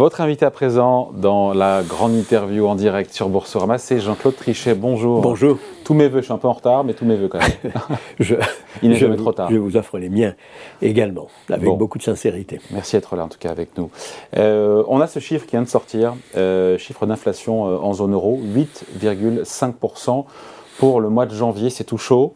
Votre invité à présent dans la grande interview en direct sur Boursorama, c'est Jean-Claude Trichet. Bonjour. Bonjour. Tous mes voeux, je suis un peu en retard, mais tous mes voeux quand même. je, Il n'est jamais vous- trop tard. Je vous offre les miens également, avec Bon. beaucoup de sincérité. Merci d'être là en tout cas avec nous. Euh, on a ce chiffre qui vient de sortir, euh, chiffre d'inflation euh, en zone euro, 8,5% pour le mois de janvier, c'est tout chaud.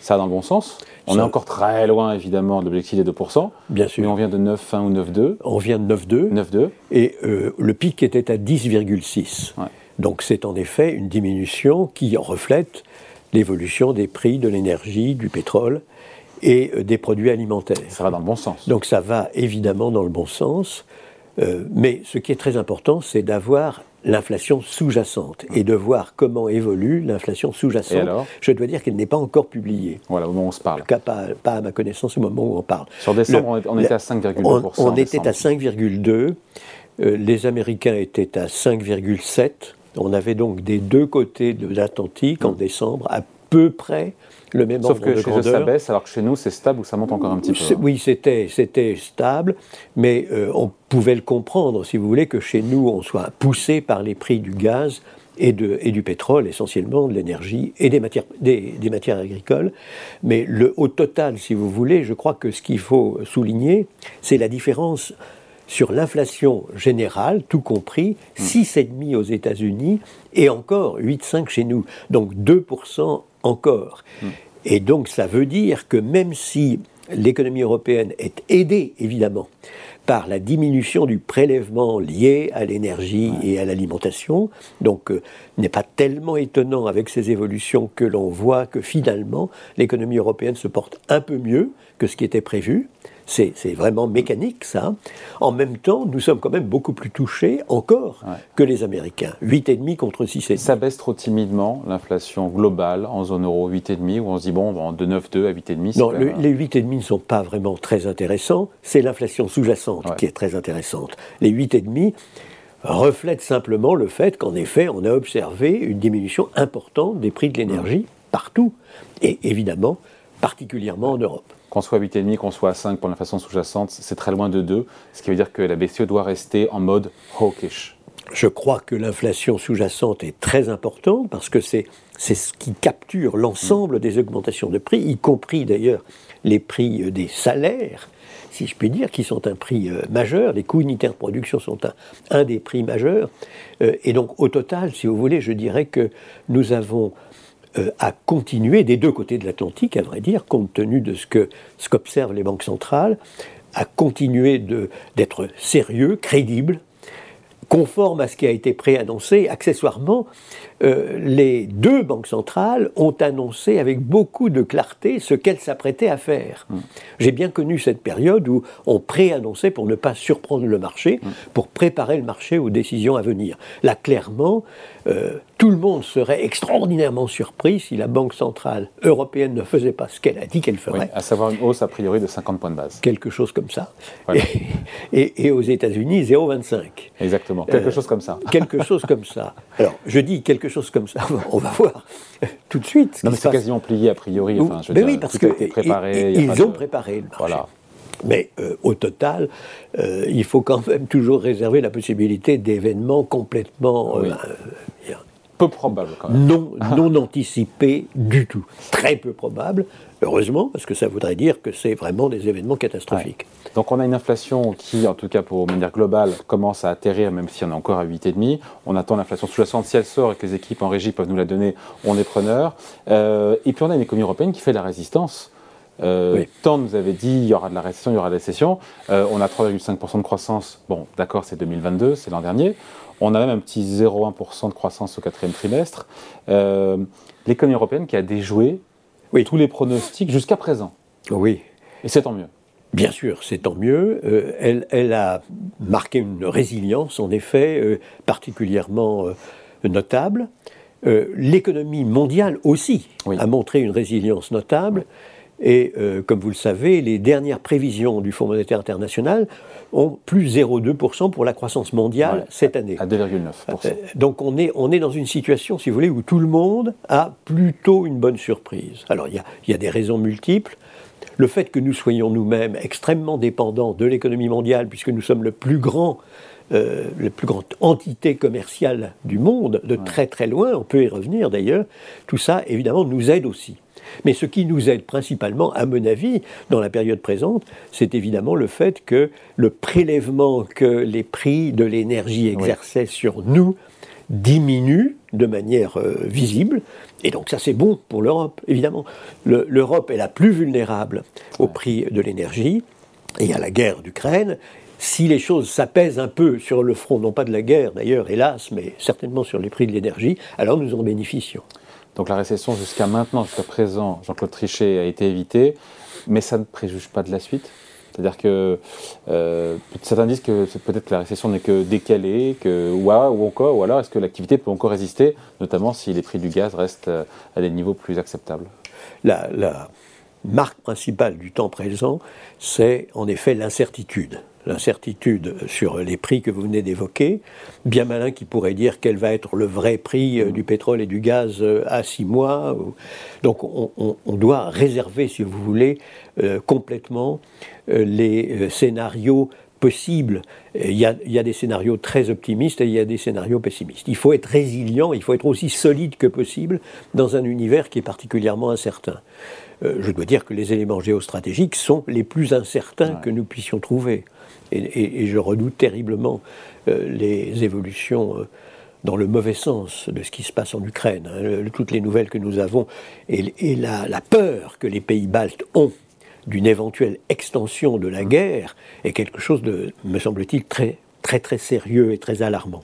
Ça va dans le bon sens? On Ça- est encore très loin évidemment de l'objectif des 2%, Bien mais sûr. on vient de 9,1 ou 9,2. On vient de 9,2 9,2. et euh, le pic était à 10,6. Ouais. Donc c'est en effet une diminution qui reflète l'évolution des prix de l'énergie, du pétrole et euh, des produits alimentaires. Ça va dans le bon sens. Donc ça va évidemment dans le bon sens, euh, mais ce qui est très important, c'est d'avoir l'inflation sous-jacente et de voir comment évolue l'inflation sous-jacente. Je dois dire qu'elle n'est pas encore publiée. Voilà, au moment où on se parle. En tout cas, pas, pas à ma connaissance au moment où on parle. Sur décembre, Le- on, était à 5,2%. On, était à décembre. 5,2. euh, les Américains étaient à 5,7. On avait donc des deux côtés de l'Atlantique en décembre à peu près le même. Sauf que de chez eux, ça baisse, alors que chez nous, c'est stable ou ça monte encore un petit peu. hein. Oui, c'était c'était stable, mais euh, on pouvait le comprendre, si vous voulez, que chez nous, on soit poussé par les prix du gaz et, de, et du pétrole, essentiellement de l'énergie et des matières, des, des matières agricoles. Mais le, au total, si vous voulez, je crois que ce qu'il faut souligner, c'est la différence sur l'inflation générale, tout compris, 6,5 aux États-Unis et encore 8,5 chez nous. Donc 2% encore. Et donc ça veut dire que même si l'économie européenne est aidée, évidemment, par la diminution du prélèvement lié à l'énergie et à l'alimentation, donc euh, n'est pas tellement étonnant avec ces évolutions que l'on voit que finalement l'économie européenne se porte un peu mieux que ce qui était prévu. C'est vraiment mécanique ça. En même temps, nous sommes quand même beaucoup plus touchés encore Ouais. que les Américains. 8,5 contre 6,5. Ça baisse trop timidement, l'inflation globale en zone euro 8,5, où on se dit, bon, bon, de 9,2 à 8,5, c'est Non, le- les 8,5 ne sont pas vraiment très intéressants. C'est l'inflation sous-jacente Ouais. qui est très intéressante. Les 8,5 reflètent simplement le fait qu'en effet, on a observé une diminution importante des prix de l'énergie partout. Et évidemment, particulièrement en Europe. Qu'on soit à 8,5, qu'on soit à 5 pour l'inflation sous-jacente, c'est très loin de 2, ce qui veut dire que la BCE doit rester en mode hawkish. Je crois que l'inflation sous-jacente est très importante parce que c'est ce qui capture l'ensemble des augmentations de prix, y compris d'ailleurs les prix euh, des salaires, si je puis dire, qui sont un prix euh, majeur. Les coûts unitaires de production sont un, un des prix majeurs. Euh, et donc, au total, si vous voulez, je dirais que nous avons euh, à continuer des deux côtés de l'Atlantique, à vrai dire, compte tenu de ce que ce qu'observent les banques centrales, à continuer de- d'être sérieux, crédible, conforme à ce qui a été préannoncé. Accessoirement, euh, les deux banques centrales ont annoncé avec beaucoup de clarté ce qu'elles s'apprêtaient à faire. J'ai bien connu cette période où on préannonçait pour ne pas surprendre le marché, pour préparer le marché aux décisions à venir. Là, clairement, euh, tout le monde serait extraordinairement surpris si la Banque centrale européenne ne faisait pas ce qu'elle a dit qu'elle Oui, ferait à savoir une hausse a priori de 50 points de base. quelque chose comme ça. Voilà. Et, et- et aux États-Unis, 0,25. Exactement, quelque Euh, chose comme ça. Quelque chose comme ça. Alors, je dis quelque chose comme ça, on va voir tout de suite. Non, mais c'est quasiment plié a priori. Enfin, je veux dire, oui, parce été préparé. ils, ont de- préparé le marché. Voilà. Mais euh, au total, euh, il faut quand même toujours réserver la possibilité d'événements complètement euh, Peu probable quand même. non, non anticipés du tout. Très peu probable, heureusement, parce que ça voudrait dire que c'est vraiment des événements catastrophiques. Donc on a une inflation qui, en tout cas pour manière globale, commence à atterrir, même si on est encore à 8,5. On attend l'inflation sous-jacente. Si elle sort et que les équipes en régie peuvent nous la donner, on est preneur. Euh, et puis on a une économie européenne qui fait de la résistance. Euh, Oui. Tant nous avait dit il y aura de la récession, il y aura de la récession. Euh, on a 3,5% de croissance. Bon, d'accord, c'est 2022, c'est l'an dernier. On a même un petit 0,1% de croissance au quatrième trimestre. Euh, L'économie européenne qui a déjoué Oui. tous les pronostics jusqu'à présent. Oui. Et c'est tant mieux. Bien sûr, c'est tant mieux. Euh, elle, elle a marqué une résilience, en effet, euh, particulièrement euh, notable. L'économie mondiale aussi Oui. a montré une résilience notable. Et euh, comme vous le savez, les dernières prévisions du Fonds monétaire international ont plus 0,2% pour la croissance mondiale cette année. À 2,9%. Euh, donc on est, on est dans une situation, si vous voulez, où tout le monde a plutôt une bonne surprise. Alors il y a, y a des raisons multiples. Le fait que nous soyons nous-mêmes extrêmement dépendants de l'économie mondiale, puisque nous sommes le plus grand euh, la plus grande entité commerciale du monde, de très très loin, on peut y revenir d'ailleurs, tout ça évidemment nous aide aussi. Mais ce qui nous aide principalement, à mon avis, dans la période présente, c'est évidemment le fait que le prélèvement que les prix de l'énergie exerçaient sur nous diminue de manière euh, visible. Et donc ça c'est bon pour l'Europe, évidemment. L'Europe est la plus vulnérable au prix de l'énergie et à la guerre d'Ukraine. Si les choses s'apaisent un peu sur le front, non pas de la guerre d'ailleurs, hélas, mais certainement sur les prix de l'énergie, alors nous en bénéficions. Donc la récession jusqu'à maintenant, jusqu'à présent, Jean-Claude Trichet a été évité, mais ça ne préjuge pas de la suite. C'est-à-dire que euh, certains disent que peut-être que la récession n'est que décalée, que, ou, ou encore, ou alors est-ce que l'activité peut encore résister, notamment si les prix du gaz restent euh, à des niveaux plus acceptables? La marque principale du temps présent, c'est en effet l'incertitude l'incertitude sur les prix que vous venez d'évoquer. Bien malin qui pourrait dire quel va être le vrai prix euh, du pétrole et du gaz euh, à six mois. Donc on, doit réserver, si vous voulez, euh, complètement les scénarios possibles. Il y, a, il y, a, des scénarios très optimistes et il y a des scénarios pessimistes. Il faut être résilient, il faut être aussi solide que possible dans un univers qui est particulièrement incertain. je dois dire que les éléments géostratégiques sont les plus incertains que nous puissions trouver et, je redoute terriblement euh, les évolutions euh, dans le mauvais sens de ce qui se passe en Ukraine. Hein, toutes les nouvelles que nous avons et, la, peur que les pays baltes ont d'une éventuelle extension de la guerre est quelque chose de, me semble-t-il, très très très sérieux et très alarmant.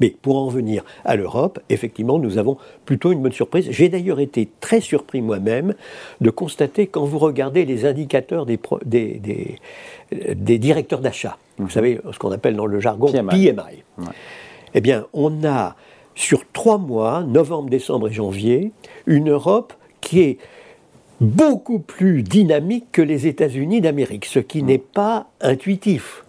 Mais pour en venir à l'Europe, effectivement, nous avons plutôt une bonne surprise. J'ai d'ailleurs été très surpris moi-même de constater, quand vous regardez les indicateurs des, des, des, directeurs d'achat, vous mhm. savez, ce qu'on appelle dans le jargon PMI, eh bien, on a sur trois mois, novembre, décembre et janvier, une Europe qui est beaucoup plus dynamique que les États-Unis d'Amérique, ce qui n'est pas intuitif.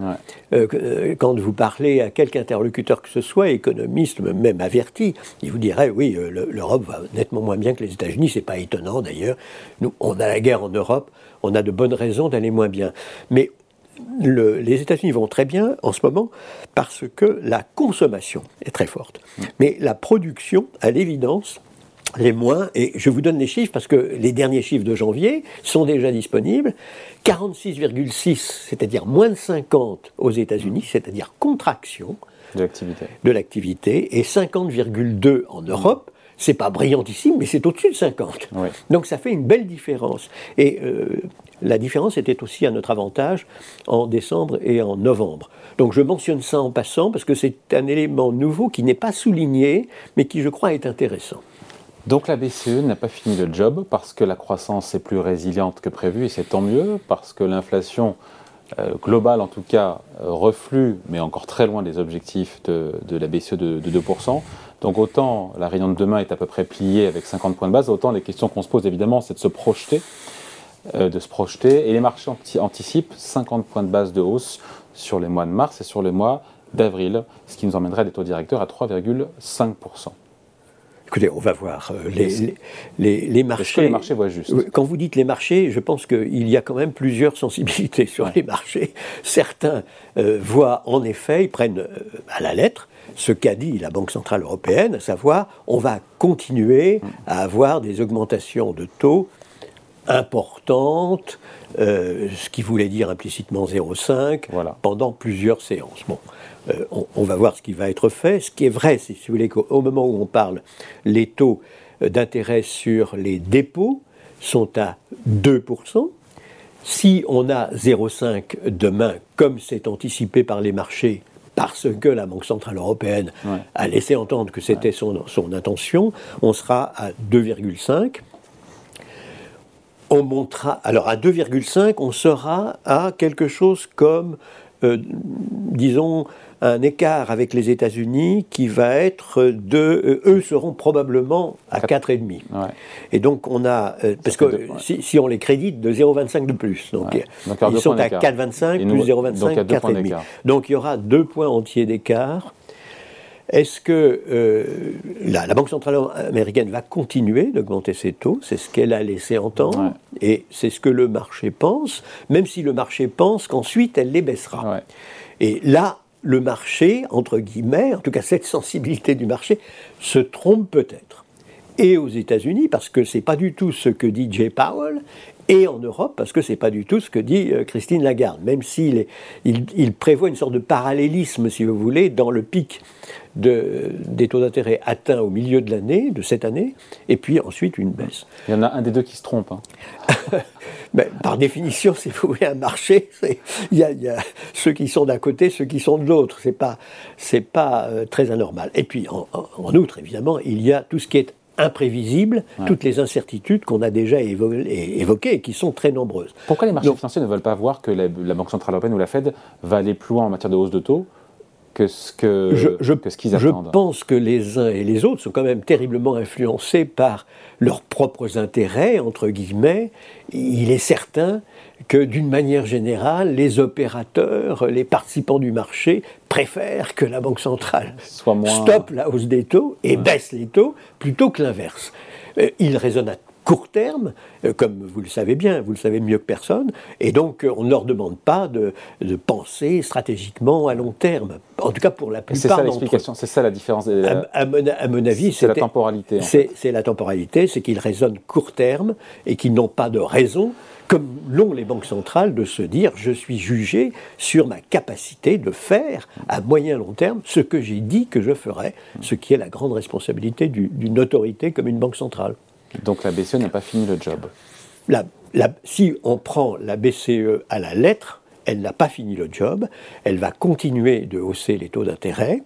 Euh, euh, quand vous parlez à quelque interlocuteur que ce soit, économiste, même averti, il vous dirait oui, euh, l'Europe va nettement moins bien que les États-Unis, c'est pas étonnant d'ailleurs. Nous, on a la guerre en Europe, on a de bonnes raisons d'aller moins bien. Mais les États-Unis vont très bien en ce moment parce que la consommation est très forte. Mais la production, à l'évidence, les moins, et je vous donne les chiffres parce que les derniers chiffres de janvier sont déjà disponibles, 46,6, c'est-à-dire moins de 50 aux États-Unis, c'est-à-dire contraction de l'activité, et 50,2 en Europe. C'est pas brillantissime, mais c'est au-dessus de 50. Donc ça fait une belle différence. Et euh, la différence était aussi à notre avantage en décembre et en novembre. Donc je mentionne ça en passant parce que c'est un élément nouveau qui n'est pas souligné, mais qui je crois est intéressant. Donc la BCE n'a pas fini le job parce que la croissance est plus résiliente que prévu et c'est tant mieux parce que l'inflation euh, globale en tout cas euh, reflue mais encore très loin des objectifs de, la BCE de, 2%. Donc autant la réunion de demain est à peu près pliée avec 50 points de base, autant les questions qu'on se pose évidemment c'est de se projeter, euh, de se projeter et les marchés anticipent 50 points de base de hausse sur les mois de mars et sur les mois d'avril, ce qui nous emmènerait des taux directeurs à 3,5%. Écoutez, on va voir. Euh, les, les, les, marchés. les marchés voient juste Quand vous dites les marchés, je pense qu'il y a quand même plusieurs sensibilités sur les marchés. Certains euh, voient en effet, ils prennent euh, à la lettre ce qu'a dit la Banque Centrale Européenne, à savoir on va continuer à avoir des augmentations de taux importantes, ce qui voulait dire implicitement 0,5 pendant plusieurs séances. Bon. Euh, on, va voir ce qui va être fait. Ce qui est vrai, c'est si vous voulez qu'au moment où on parle, les taux d'intérêt sur les dépôts sont à 2%. Si on a 0,5 demain, comme c'est anticipé par les marchés, parce que la Banque Centrale Européenne a laissé entendre que c'était son, son, intention, on sera à 2,5. On montera, alors à 2,5, on sera à quelque chose comme, euh, disons, un écart avec les États-Unis qui va être de. euh, eux seront probablement à 4,5. Ouais. Et donc on a. euh, parce que deux si, si on les crédite, de 0,25 de plus. Donc, Ouais. Ils sont à d'écart. 4,25 Et plus nous, donc, il y 0,25, a deux points 4,5. d'écart. Donc il y aura deux points entiers d'écart. Est-ce que euh, la, la Banque centrale américaine va continuer d'augmenter ses taux? C'est ce qu'elle a laissé entendre. Ouais. Et c'est ce que le marché pense, même si le marché pense qu'ensuite elle les baissera. Ouais. Et là, le marché, entre guillemets, en tout cas cette sensibilité du marché, se trompe peut-être. Et aux États-Unis, parce que c'est pas du tout ce que dit Jay Powell, et en Europe, parce que c'est pas du tout ce que dit euh, Christine Lagarde, même s'il est- il, il prévoit une sorte de parallélisme, si vous voulez, dans le pic de- des taux d'intérêt atteints au milieu de l'année, de cette année, et puis ensuite une baisse. Il y en a un des deux qui se trompe. hein. Par définition, si vous voulez un marché, il y, a, il y a ceux qui sont d'un côté, ceux qui sont de l'autre. Pas, c'est pas euh, très anormal. Et puis, en, en- en outre, évidemment, il y a tout ce qui est imprévisible, toutes les incertitudes qu'on a déjà évo- évoquées et qui sont très nombreuses. Pourquoi les marchés Donc- financiers ne veulent pas voir que la, la Banque Centrale Européenne ou la Fed va aller plus loin en matière de hausse de taux que ce que, je, je- que ce qu'ils je pense que les uns et les autres sont quand même terriblement influencés par leurs propres intérêts, entre guillemets. Il est certain que d'une manière générale, les opérateurs, les participants du marché préfèrent que la Banque centrale Soit moins- stoppe la hausse des taux et baisse les taux plutôt que l'inverse. Euh, Ils raisonnent à court terme, euh, comme vous le savez bien, vous le savez mieux que personne, et donc euh, on ne leur demande pas de, de penser stratégiquement à long terme, en tout cas pour la Et c'est plupart ça d'entre eux. l'explication, c'est ça la différence. des- À, à mon, à mon avis, c'est la temporalité. en c'est c'est la temporalité, c'est qu'ils raisonnent court terme et qu'ils n'ont pas de raison, comme l'ont les banques centrales, de se dire je suis jugé sur ma capacité de faire à moyen long terme ce que j'ai dit que je ferais, ce qui est la grande responsabilité du- d'une autorité comme une banque centrale. Donc la BCE n'a pas fini le job. La- la- si on prend la BCE à la lettre, elle n'a pas fini le job, elle va continuer de hausser les taux d'intérêt.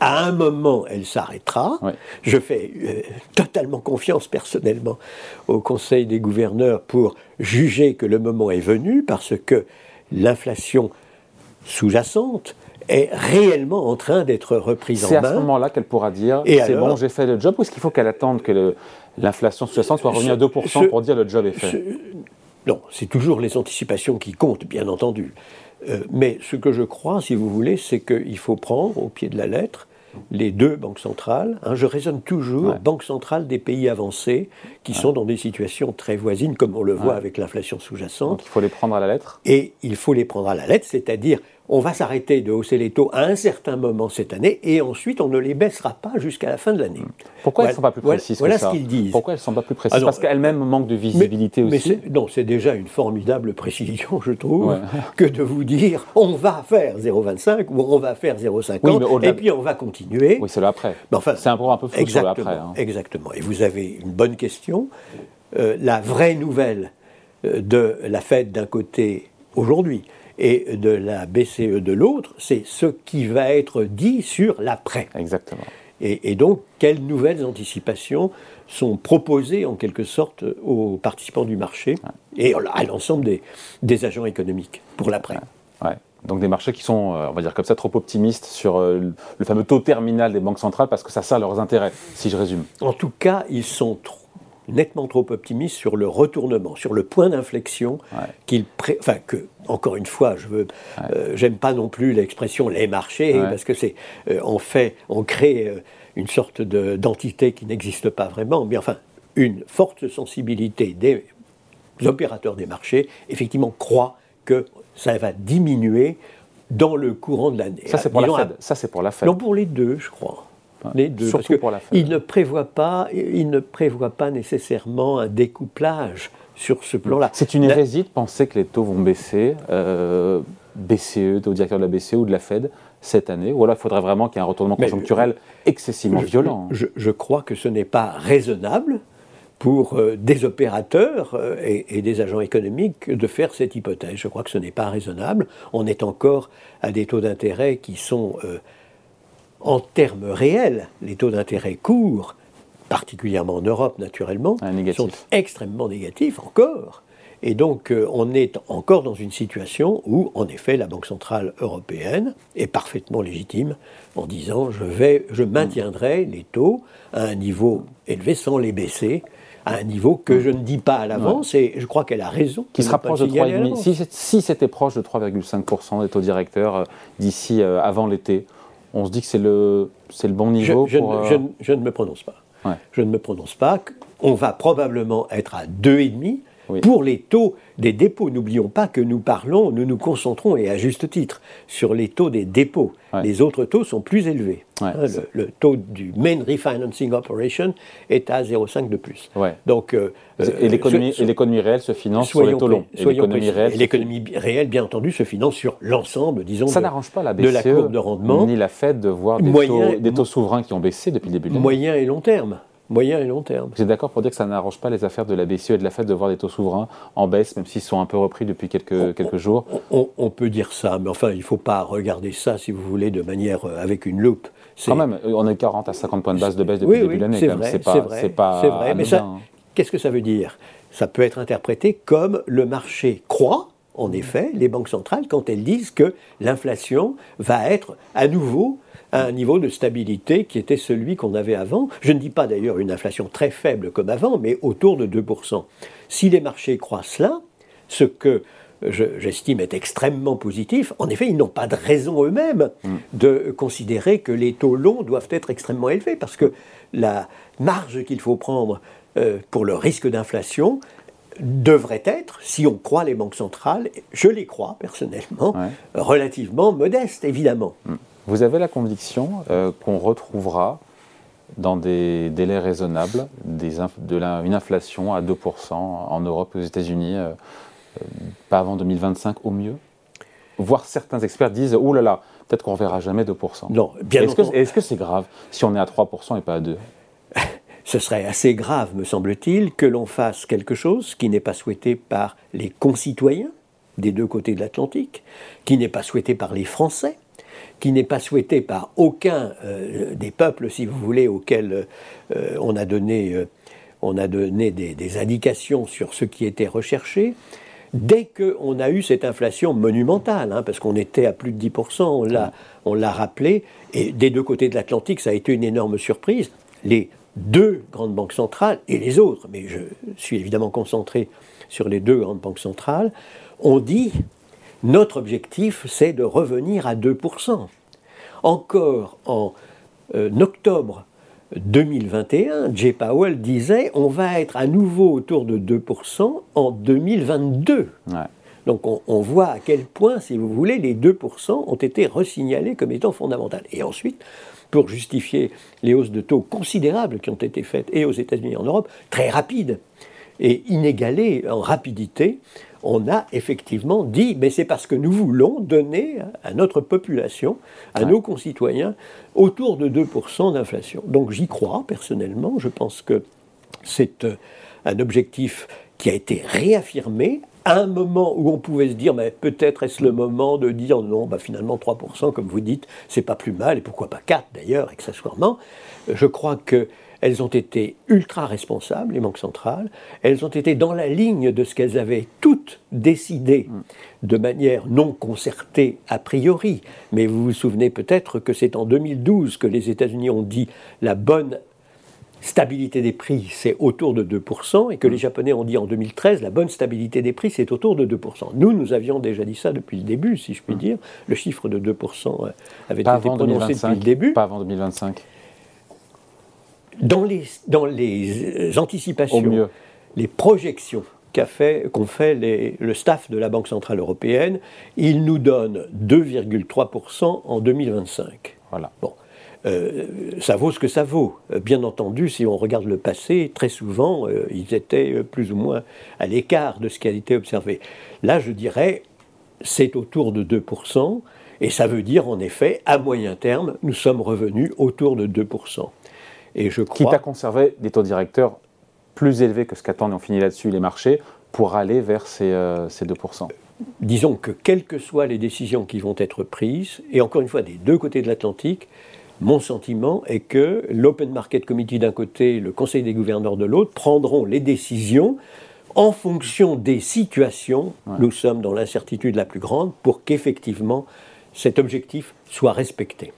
À un moment, elle s'arrêtera. Ouais. Je fais euh, totalement confiance personnellement au Conseil des gouverneurs pour juger que le moment est venu parce que l'inflation sous-jacente est réellement en train d'être reprise C'est en à ce main. moment-là qu'elle pourra dire c'est bon, j'ai fait le job, ou est-ce qu'il faut qu'elle attende que le- l'inflation sous-jacente soit revenue à 2% ce- pour dire le job est fait Ce- Non, c'est toujours les anticipations qui comptent, bien entendu. Euh, mais ce que je crois, si vous voulez, c'est qu'il faut prendre au pied de la lettre les deux banques centrales. hein. je raisonne toujours Ouais. banques centrales des pays avancés qui sont dans des situations très voisines, comme on le voit Ouais. avec l'inflation sous-jacente. Il faut les prendre à la lettre. Et il faut les prendre à la lettre, c'est-à-dire on va s'arrêter de hausser les taux à un certain moment cette année et ensuite on ne les baissera pas jusqu'à la fin de l'année. Pourquoi elles ne sont pas plus précises voilà que ça ce qu'ils disent. Pourquoi elles ne sont pas plus précises Ah non, Parce qu'elles-mêmes manquent de visibilité mais aussi. c'est- non, c'est déjà une formidable précision, je trouve, Ouais. que de vous dire on va faire 0,25 ou on va faire 0,50 Oui, mais au-delà et puis on va continuer. Oui, c'est le après. Mais enfin, c'est un peu un peu flou sur le exactement, après. hein. exactement. Et vous avez une bonne question. Euh, la vraie nouvelle euh, de la Fed d'un côté aujourd'hui et de la BCE de l'autre, c'est ce qui va être dit sur l'après. Exactement. Et, et donc, quelles nouvelles anticipations sont proposées en quelque sorte aux participants du marché et à l'ensemble des, des agents économiques pour l'après? Ouais. Donc des marchés qui sont, euh, on va dire comme ça, trop optimistes sur euh, le- le fameux taux terminal des banques centrales parce que ça sert leurs intérêts, si je résume. En tout cas, ils sont trop- nettement trop optimistes sur le retournement, sur le point d'inflexion Ouais. qu'ils pré- enfin que encore une fois, je veux, euh, j'aime pas non plus l'expression les marchés Ouais. parce que c'est euh, on fait, on crée euh, une sorte de- d'entité qui n'existe pas vraiment, mais enfin une forte sensibilité des opérateurs des marchés, effectivement, croient que ça va diminuer dans le courant de l'année. Ça, c'est pour la Disons, Fed. Ça, c'est pour la Fed. non, pour les deux, je crois. Les deux, surtout parce que pour la Fed. il ne prévoit pas, il ne prévoit pas nécessairement un découplage sur ce plan-là. C'est une La- hérésie de penser que les taux vont baisser, euh, BCE, au directeur de la BCE ou de la Fed, cette année. Ou alors il faudrait vraiment qu'il y ait un retournement Mais, conjoncturel excessivement je- violent. Je, je crois que ce n'est pas raisonnable pour euh, des opérateurs euh, et, et des agents économiques de faire cette hypothèse. Je crois que ce n'est pas raisonnable. On est encore à des taux d'intérêt qui sont, euh, en termes réels, les taux d'intérêt courts, particulièrement en Europe naturellement, Ah, sont extrêmement négatifs encore. Et donc, euh, on est encore dans une situation où, en effet, la Banque Centrale Européenne est parfaitement légitime en disant je, vais, je maintiendrai les taux à un niveau élevé sans les baisser à un niveau que je ne dis pas à l'avance, et je crois qu'elle a raison. Qui sera proche de 3,5. Si, si c'était proche de 3,5% des taux directeurs euh, d'ici euh, avant l'été, on se dit que c'est le, le bon niveau je, pour, je, je, ne me prononce pas. Je ne me prononce pas. On va probablement être à 2,5 pour les taux des dépôts. N'oublions pas que nous parlons, nous nous concentrons, et à juste titre, sur les taux des dépôts. Les autres taux sont plus élevés. Hein, le, taux du Main Refinancing Operation est à 0,5 de plus. Donc, euh, et l'économie réelle se finance sur les taux longs. Et l'économie réelle, réelle, bien entendu, se finance sur l'ensemble, disons, Ça n'arrange pas la de la courbe de rendement. Ni la Fed de voir des, taux, des taux souverains qui ont baissé depuis le début de l'année. Moyen et long terme moyen et long terme. Vous êtes d'accord pour dire que ça n'arrange pas les affaires de la BCE et de la Fed de voir des taux souverains en baisse, même s'ils sont un peu repris depuis quelques, quelques jours? on, peut dire ça, mais enfin, il ne faut pas regarder ça, si vous voulez, de manière euh, avec une loupe. Quand même, on est 40 à 50 points de base de baisse depuis le début de l'année. C'est vrai, c'est vrai. Pas vrai mais hein. qu'est-ce que ça veut dire? Ça peut être interprété comme le marché croît, en effet, les banques centrales, quand elles disent que l'inflation va être à nouveau à un niveau de stabilité qui était celui qu'on avait avant. Je ne dis pas d'ailleurs une inflation très faible comme avant, mais autour de 2%. Si les marchés croissent là, ce que j'estime être extrêmement positif. En effet, ils n'ont pas de raison eux-mêmes mm. de considérer que les taux longs doivent être extrêmement élevés, parce que la marge qu'il faut prendre euh, pour le risque d'inflation devrait être, si on croit les banques centrales, je les crois personnellement, relativement modeste, évidemment. Mm. Vous avez la conviction euh, qu'on retrouvera dans des délais raisonnables de une inflation à 2% en Europe et aux États-Unis, euh, euh, pas avant 2025 au mieux? Voire certains experts disent Oh là là, peut-être qu'on ne verra jamais 2%. Non, bien Est-ce que c'est grave si on est à 3% et pas à 2 Ce serait assez grave, me semble-t-il, que l'on fasse quelque chose qui n'est pas souhaité par les concitoyens des deux côtés de l'Atlantique, qui n'est pas souhaité par les Français, qui n'est pas souhaité par aucun euh, des peuples, si vous voulez, auxquels euh, on a donné, euh, on a donné des, indications sur ce qui était recherché. Dès qu'on a eu cette inflation monumentale, hein, parce qu'on était à plus de 10%, on l'a rappelé, et des deux côtés de l'Atlantique, ça a été une énorme surprise, les deux grandes banques centrales et les autres, mais je suis évidemment concentré sur les deux grandes banques centrales, ont dit notre objectif, c'est de revenir à 2%. Encore en euh, octobre 2021, Jay Powell disait on va être à nouveau autour de 2% en 2022. Donc on, on, voit à quel point, si vous voulez, les 2% ont été resignalés comme étant fondamentaux. Et ensuite, pour justifier les hausses de taux considérables qui ont été faites et aux États-Unis et en Europe, très rapides et inégalées en rapidité, on a effectivement dit, mais c'est parce que nous voulons donner à notre population, à nos concitoyens, autour de 2% d'inflation. Donc j'y crois personnellement, je pense que c'est euh, un objectif qui a été réaffirmé à un moment où on pouvait se dire, mais peut-être est-ce le moment de dire non, bah finalement 3%, comme vous dites, c'est pas plus mal, et pourquoi pas 4 d'ailleurs, accessoirement. Je crois que elles ont été ultra responsables, les banques centrales. Elles ont été dans la ligne de ce qu'elles avaient toutes décidé de manière non concertée a priori. Mais vous vous souvenez peut-être que c'est en 2012 que les États-Unis ont dit la bonne stabilité des prix, c'est autour de 2%, et que les. Japonais ont dit en 2013, la bonne stabilité des prix, c'est autour de 2%. Nous, nous avions déjà dit ça depuis le début, si je puis dire. Le chiffre de 2% euh, avait été prononcé depuis le début. Pas avant 2025 dans les, dans les anticipations, les projections qu'ont fait, fait le staff de la Banque Centrale Européenne, il nous donne 2,3% en 2025. Voilà. Bon. Euh, ça vaut ce que ça vaut. Euh, bien entendu, si on regarde le passé, très souvent, euh, ils étaient plus ou moins à l'écart de ce qui a été observé. Là, je dirais, c'est autour de 2%, et ça veut dire, en effet, à moyen terme, nous sommes revenus autour de 2%. Et je crois... Quitte à conserver des taux directeurs plus élevés que ce qu'attendent, et on finit là-dessus, les marchés, pour aller vers ces, 2%. Euh, Disons que quelles que soient les décisions qui vont être prises, et encore une fois des deux côtés de l'Atlantique, mon sentiment est que l'Open Market Committee d'un côté, le Conseil des gouverneurs de l'autre, prendront les décisions en fonction des situations, nous sommes dans l'incertitude la plus grande pour qu'effectivement cet objectif soit respecté.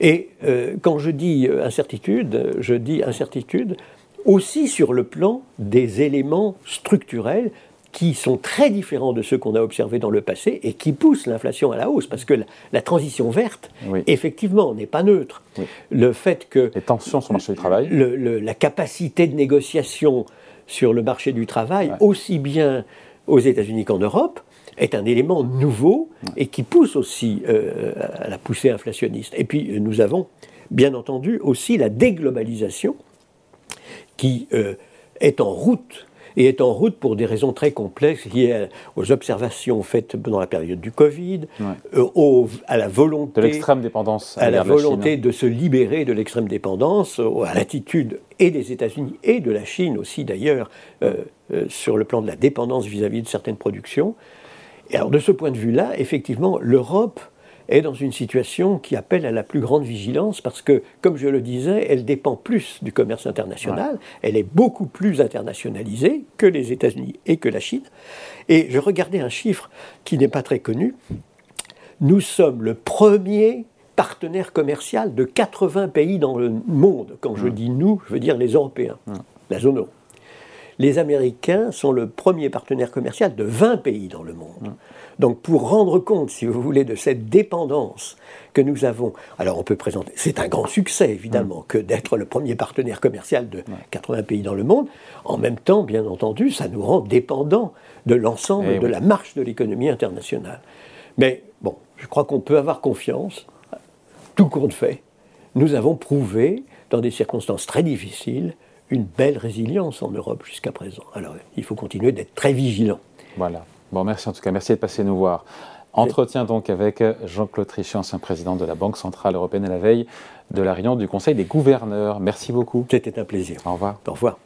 Et euh, quand je dis euh, incertitude, je dis incertitude aussi sur le plan des éléments structurels qui sont très différents de ceux qu'on a observés dans le passé et qui poussent l'inflation à la hausse, parce que la, transition verte, effectivement, n'est pas neutre. Le fait que... Les tensions sur le marché du travail. la capacité de négociation sur le marché du travail, aussi bien aux États-Unis qu'en Europe, est un élément nouveau et qui pousse aussi euh, à la poussée inflationniste. Et puis nous avons bien entendu aussi la déglobalisation qui euh, est en route et est en route pour des raisons très complexes liées aux observations faites pendant la période du Covid, euh, à la volonté de l'extrême dépendance, à, la volonté de se libérer de l'extrême dépendance, à l'attitude et des États-Unis et de la Chine aussi d'ailleurs sur le plan de la dépendance vis-à-vis -vis de certaines productions. Et alors de ce point de vue-là, effectivement, l'Europe est dans une situation qui appelle à la plus grande vigilance parce que, comme je le disais, elle dépend plus du commerce international, elle est beaucoup plus internationalisée que les États-Unis et que la Chine. Et je regardais un chiffre qui n'est pas très connu. Nous sommes le premier partenaire commercial de 80 pays dans le monde. Quand je dis nous, je veux dire les Européens, la zone euro les Américains sont le premier partenaire commercial de 20 pays dans le monde. Donc pour rendre compte, si vous voulez, de cette dépendance que nous avons, alors on peut présenter, c'est un grand succès évidemment que d'être le premier partenaire commercial de 80 pays dans le monde. En même temps, bien entendu, ça nous rend dépendants de l'ensemble eh de la marche de l'économie internationale. Mais bon, je crois qu'on peut avoir confiance, tout compte fait. Nous avons prouvé, dans des circonstances très difficiles, une belle résilience en Europe jusqu'à présent. Alors il faut continuer d'être très vigilant. Voilà. Bon, merci en tout cas. Merci de passer nous voir. Entretien donc avec Jean-Claude Trichet, ancien président de la Banque Centrale Européenne à la veille de la réunion du Conseil des gouverneurs. Merci beaucoup. C'était un plaisir. Au revoir. Au revoir.